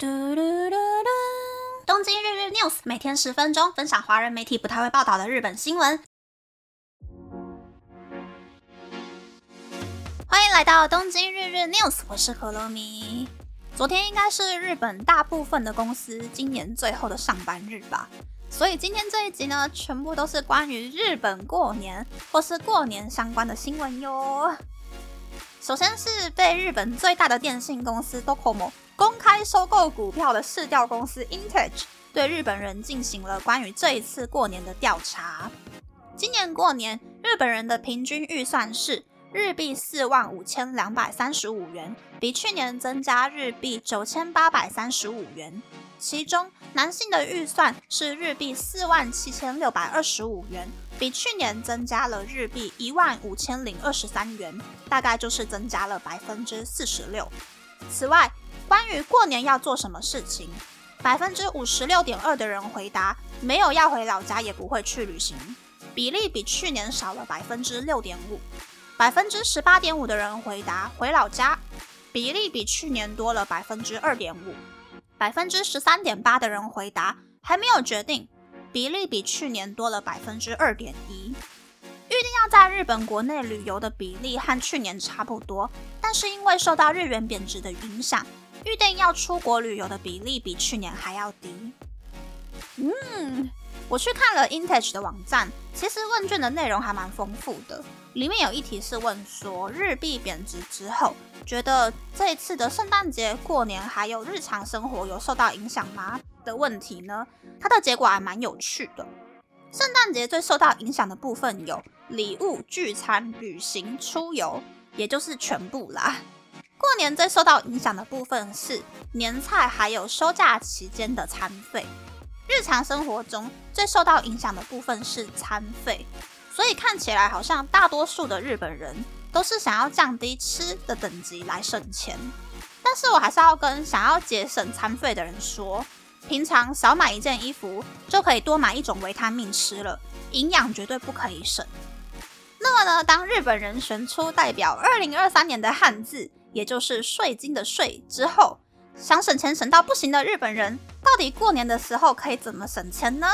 嘟嘟嘟嘟！东京日日 news 每天十分钟，分享华人媒体不太会报道的日本新闻。欢迎来到东京日日 news，我是可乐米。昨天应该是日本大部分的公司今年最后的上班日吧，所以今天这一集呢，全部都是关于日本过年或是过年相关的新闻哟。首先是被日本最大的电信公司 Docomo。公开收购股票的市调公司 Intech 对日本人进行了关于这一次过年的调查。今年过年，日本人的平均预算是日币四万五千两百三十五元，比去年增加日币九千八百三十五元。其中，男性的预算是日币四万七千六百二十五元，比去年增加了日币一万五千零二十三元，大概就是增加了百分之四十六。此外，关于过年要做什么事情，百分之五十六点二的人回答没有要回老家，也不会去旅行，比例比去年少了百分之六点五。百分之十八点五的人回答回老家，比例比去年多了百分之二点五。百分之十三点八的人回答还没有决定，比例比去年多了百分之二点一。预定要在日本国内旅游的比例和去年差不多，但是因为受到日元贬值的影响。预定要出国旅游的比例比去年还要低。嗯，我去看了 Intech 的网站，其实问卷的内容还蛮丰富的。里面有一题是问说，日币贬值之后，觉得这次的圣诞节、过年还有日常生活有受到影响吗？的问题呢，它的结果还蛮有趣的。圣诞节最受到影响的部分有礼物、聚餐、旅行、出游，也就是全部啦。过年最受到影响的部分是年菜，还有休假期间的餐费。日常生活中最受到影响的部分是餐费，所以看起来好像大多数的日本人都是想要降低吃的等级来省钱。但是我还是要跟想要节省餐费的人说，平常少买一件衣服就可以多买一种维他命吃了，营养绝对不可以省。那么呢，当日本人选出代表二零二三年的汉字。也就是税金的税之后，想省钱省到不行的日本人，到底过年的时候可以怎么省钱呢？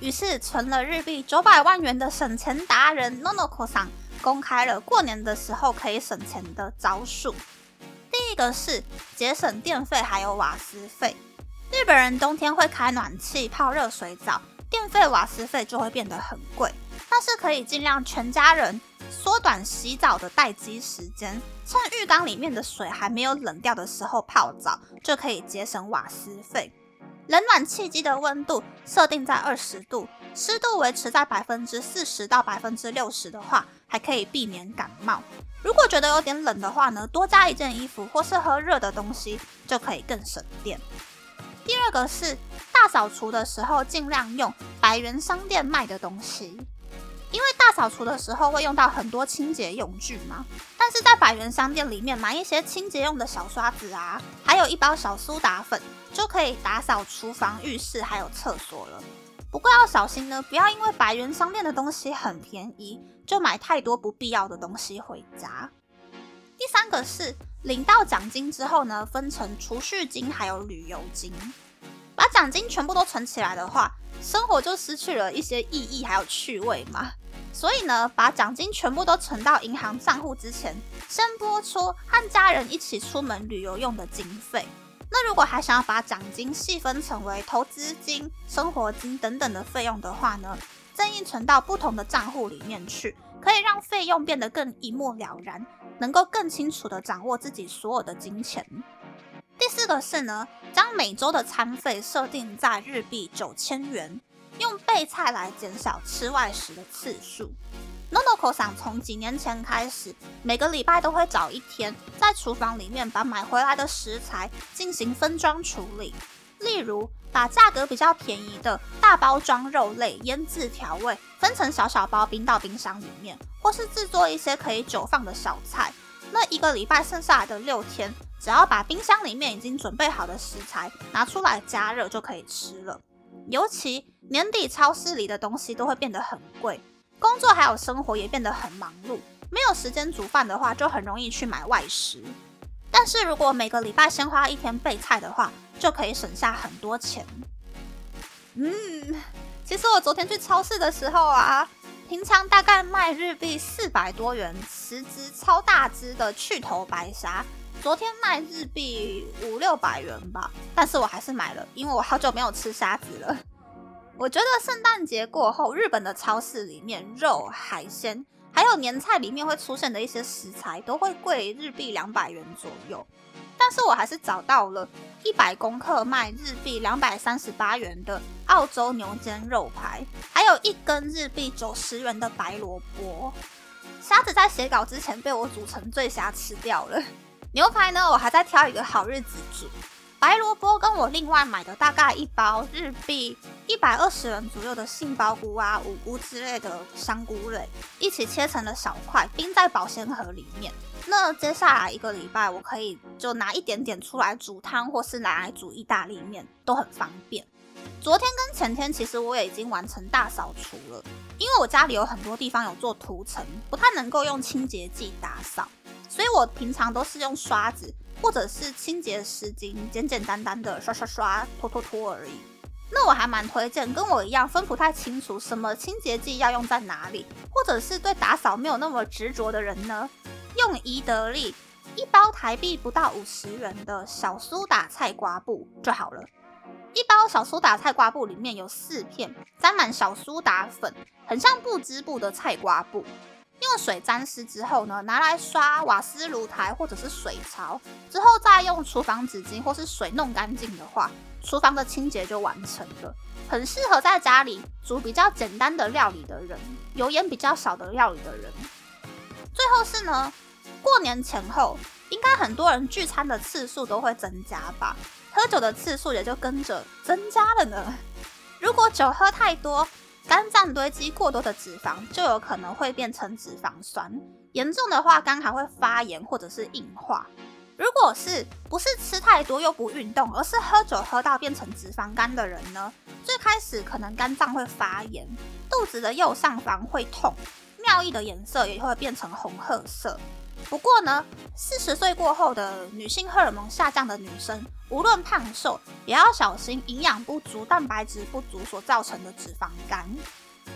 于是存了日币九百万元的省钱达人 Nonoko 桑公开了过年的时候可以省钱的招数。第一个是节省电费还有瓦斯费。日本人冬天会开暖气泡热水澡，电费瓦斯费就会变得很贵，但是可以尽量全家人。缩短洗澡的待机时间，趁浴缸里面的水还没有冷掉的时候泡澡，就可以节省瓦斯费。冷暖气机的温度设定在二十度，湿度维持在百分之四十到百分之六十的话，还可以避免感冒。如果觉得有点冷的话呢，多加一件衣服或是喝热的东西，就可以更省电。第二个是大扫除的时候，尽量用百元商店卖的东西。因为大扫除的时候会用到很多清洁用具嘛，但是在百元商店里面买一些清洁用的小刷子啊，还有一包小苏打粉，就可以打扫厨房、浴室还有厕所了。不过要小心呢，不要因为百元商店的东西很便宜，就买太多不必要的东西回家。第三个是领到奖金之后呢，分成储蓄金还有旅游金，把奖金全部都存起来的话，生活就失去了一些意义还有趣味嘛。所以呢，把奖金全部都存到银行账户之前，先拨出和家人一起出门旅游用的经费。那如果还想要把奖金细分成为投资金、生活金等等的费用的话呢，建议存到不同的账户里面去，可以让费用变得更一目了然，能够更清楚的掌握自己所有的金钱。第四个是呢，将每周的餐费设定在日币九千元。用备菜来减少吃外食的次数。Nonoko 想从几年前开始，每个礼拜都会找一天，在厨房里面把买回来的食材进行分装处理。例如，把价格比较便宜的大包装肉类、腌制调味分成小小包冰到冰箱里面，或是制作一些可以久放的小菜。那一个礼拜剩下来的六天，只要把冰箱里面已经准备好的食材拿出来加热就可以吃了。尤其年底超市里的东西都会变得很贵，工作还有生活也变得很忙碌，没有时间煮饭的话，就很容易去买外食。但是如果每个礼拜先花一天备菜的话，就可以省下很多钱。嗯，其实我昨天去超市的时候啊，平常大概卖日币四百多元十只超大只的去头白鲨，昨天卖日币五六百元吧。但是我还是买了，因为我好久没有吃虾子了。我觉得圣诞节过后，日本的超市里面肉、海鲜还有年菜里面会出现的一些食材都会贵日币两百元左右。但是我还是找到了一百公克卖日币两百三十八元的澳洲牛肩肉排，还有一根日币九十元的白萝卜。虾子在写稿之前被我煮成醉虾吃掉了。牛排呢，我还在挑一个好日子煮。白萝卜跟我另外买的大概一包日币一百二十元左右的杏鲍菇啊、五菇之类的香菇类，一起切成了小块，冰在保鲜盒里面。那接下来一个礼拜，我可以就拿一点点出来煮汤，或是拿来煮意大利面，都很方便。昨天跟前天，其实我也已经完成大扫除了，因为我家里有很多地方有做涂层，不太能够用清洁剂打扫，所以我平常都是用刷子。或者是清洁湿巾，简简单单的刷刷刷、拖拖拖而已。那我还蛮推荐，跟我一样分不太清楚什么清洁剂要用在哪里，或者是对打扫没有那么执着的人呢，用宜得利一包台币不到五十元的小苏打菜瓜布就好了。一包小苏打菜瓜布里面有四片，沾满小苏打粉，很像不织布的菜瓜布。用水沾湿之后呢，拿来刷瓦斯炉台或者是水槽，之后再用厨房纸巾或是水弄干净的话，厨房的清洁就完成了。很适合在家里煮比较简单的料理的人，油烟比较少的料理的人。最后是呢，过年前后，应该很多人聚餐的次数都会增加吧，喝酒的次数也就跟着增加了呢。如果酒喝太多，肝脏堆积过多的脂肪，就有可能会变成脂肪酸，严重的话，肝还会发炎或者是硬化。如果是不是吃太多又不运动，而是喝酒喝到变成脂肪肝的人呢？最开始可能肝脏会发炎，肚子的右上方会痛，尿液的颜色也会变成红褐色。不过呢，四十岁过后的女性荷尔蒙下降的女生，无论胖瘦，也要小心营养不足、蛋白质不足所造成的脂肪肝。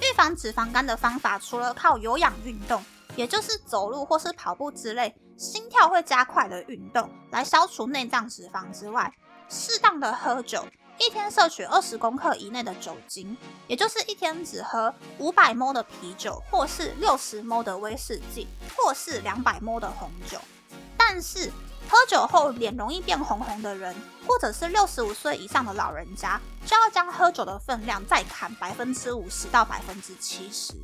预防脂肪肝的方法，除了靠有氧运动，也就是走路或是跑步之类心跳会加快的运动，来消除内脏脂肪之外，适当的喝酒。一天摄取二十公克以内的酒精，也就是一天只喝五百 ml 的啤酒，或是六十 ml 的威士忌，或是两百 ml 的红酒。但是喝酒后脸容易变红红的人，或者是六十五岁以上的老人家，就要将喝酒的分量再砍百分之五十到百分之七十。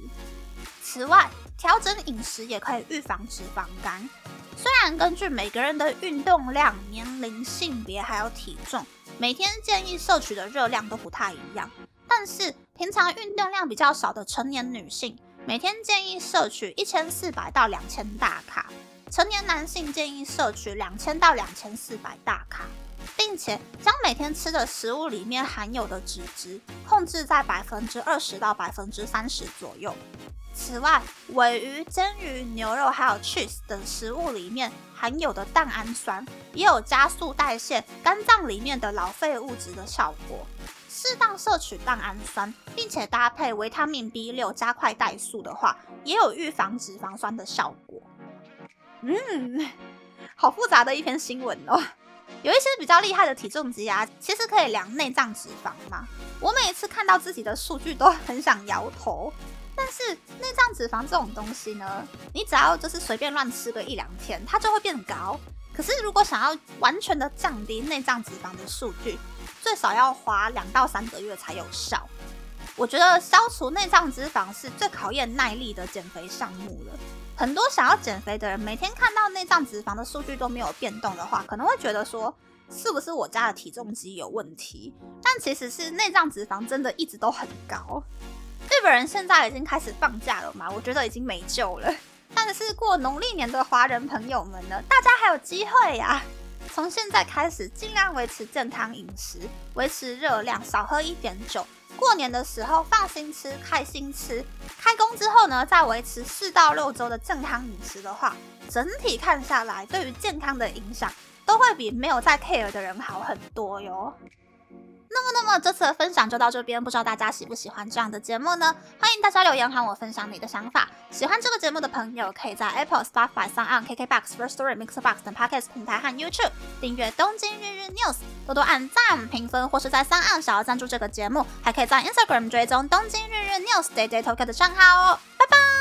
此外，调整饮食也可以预防脂肪肝。虽然根据每个人的运动量、年龄、性别还有体重，每天建议摄取的热量都不太一样，但是平常运动量比较少的成年女性，每天建议摄取一千四百到两千大卡；成年男性建议摄取两千到两千四百大卡，并且将每天吃的食物里面含有的脂质控制在百分之二十到百分之三十左右。此外，尾鱼、蒸鱼、牛肉还有 cheese 等食物里面含有的蛋氨酸，也有加速代谢肝脏里面的老废物质的效果。适当摄取蛋氨酸，并且搭配维他命 B 六加快代数的话，也有预防脂肪酸的效果。嗯，好复杂的一篇新闻哦。有一些比较厉害的体重机啊，其实可以量内脏脂肪嘛。我每一次看到自己的数据，都很想摇头。但是内脏脂肪这种东西呢，你只要就是随便乱吃个一两天，它就会变高。可是如果想要完全的降低内脏脂肪的数据，最少要花两到三个月才有效。我觉得消除内脏脂肪是最考验耐力的减肥项目了。很多想要减肥的人，每天看到内脏脂肪的数据都没有变动的话，可能会觉得说，是不是我家的体重机有问题？但其实是内脏脂肪真的一直都很高。日本人现在已经开始放假了嘛？我觉得已经没救了。但是过农历年的华人朋友们呢，大家还有机会呀！从现在开始，尽量维持健康饮食，维持热量，少喝一点酒。过年的时候放心吃，开心吃。开工之后呢，再维持四到六周的健康饮食的话，整体看下来，对于健康的影响都会比没有在 care 的人好很多哟。那么，那么这次的分享就到这边，不知道大家喜不喜欢这样的节目呢？欢迎大家留言和我分享你的想法。喜欢这个节目的朋友，可以在 Apple、Spotify、s o n KKBox、First Story、Mixbox 等 Podcast 平台和 YouTube 订阅《东京日日 News》，多多按赞、评分，或是在三岸想要赞助这个节目，还可以在 Instagram 追踪《东京日日 News》Day Day Tokyo 的账号哦。拜拜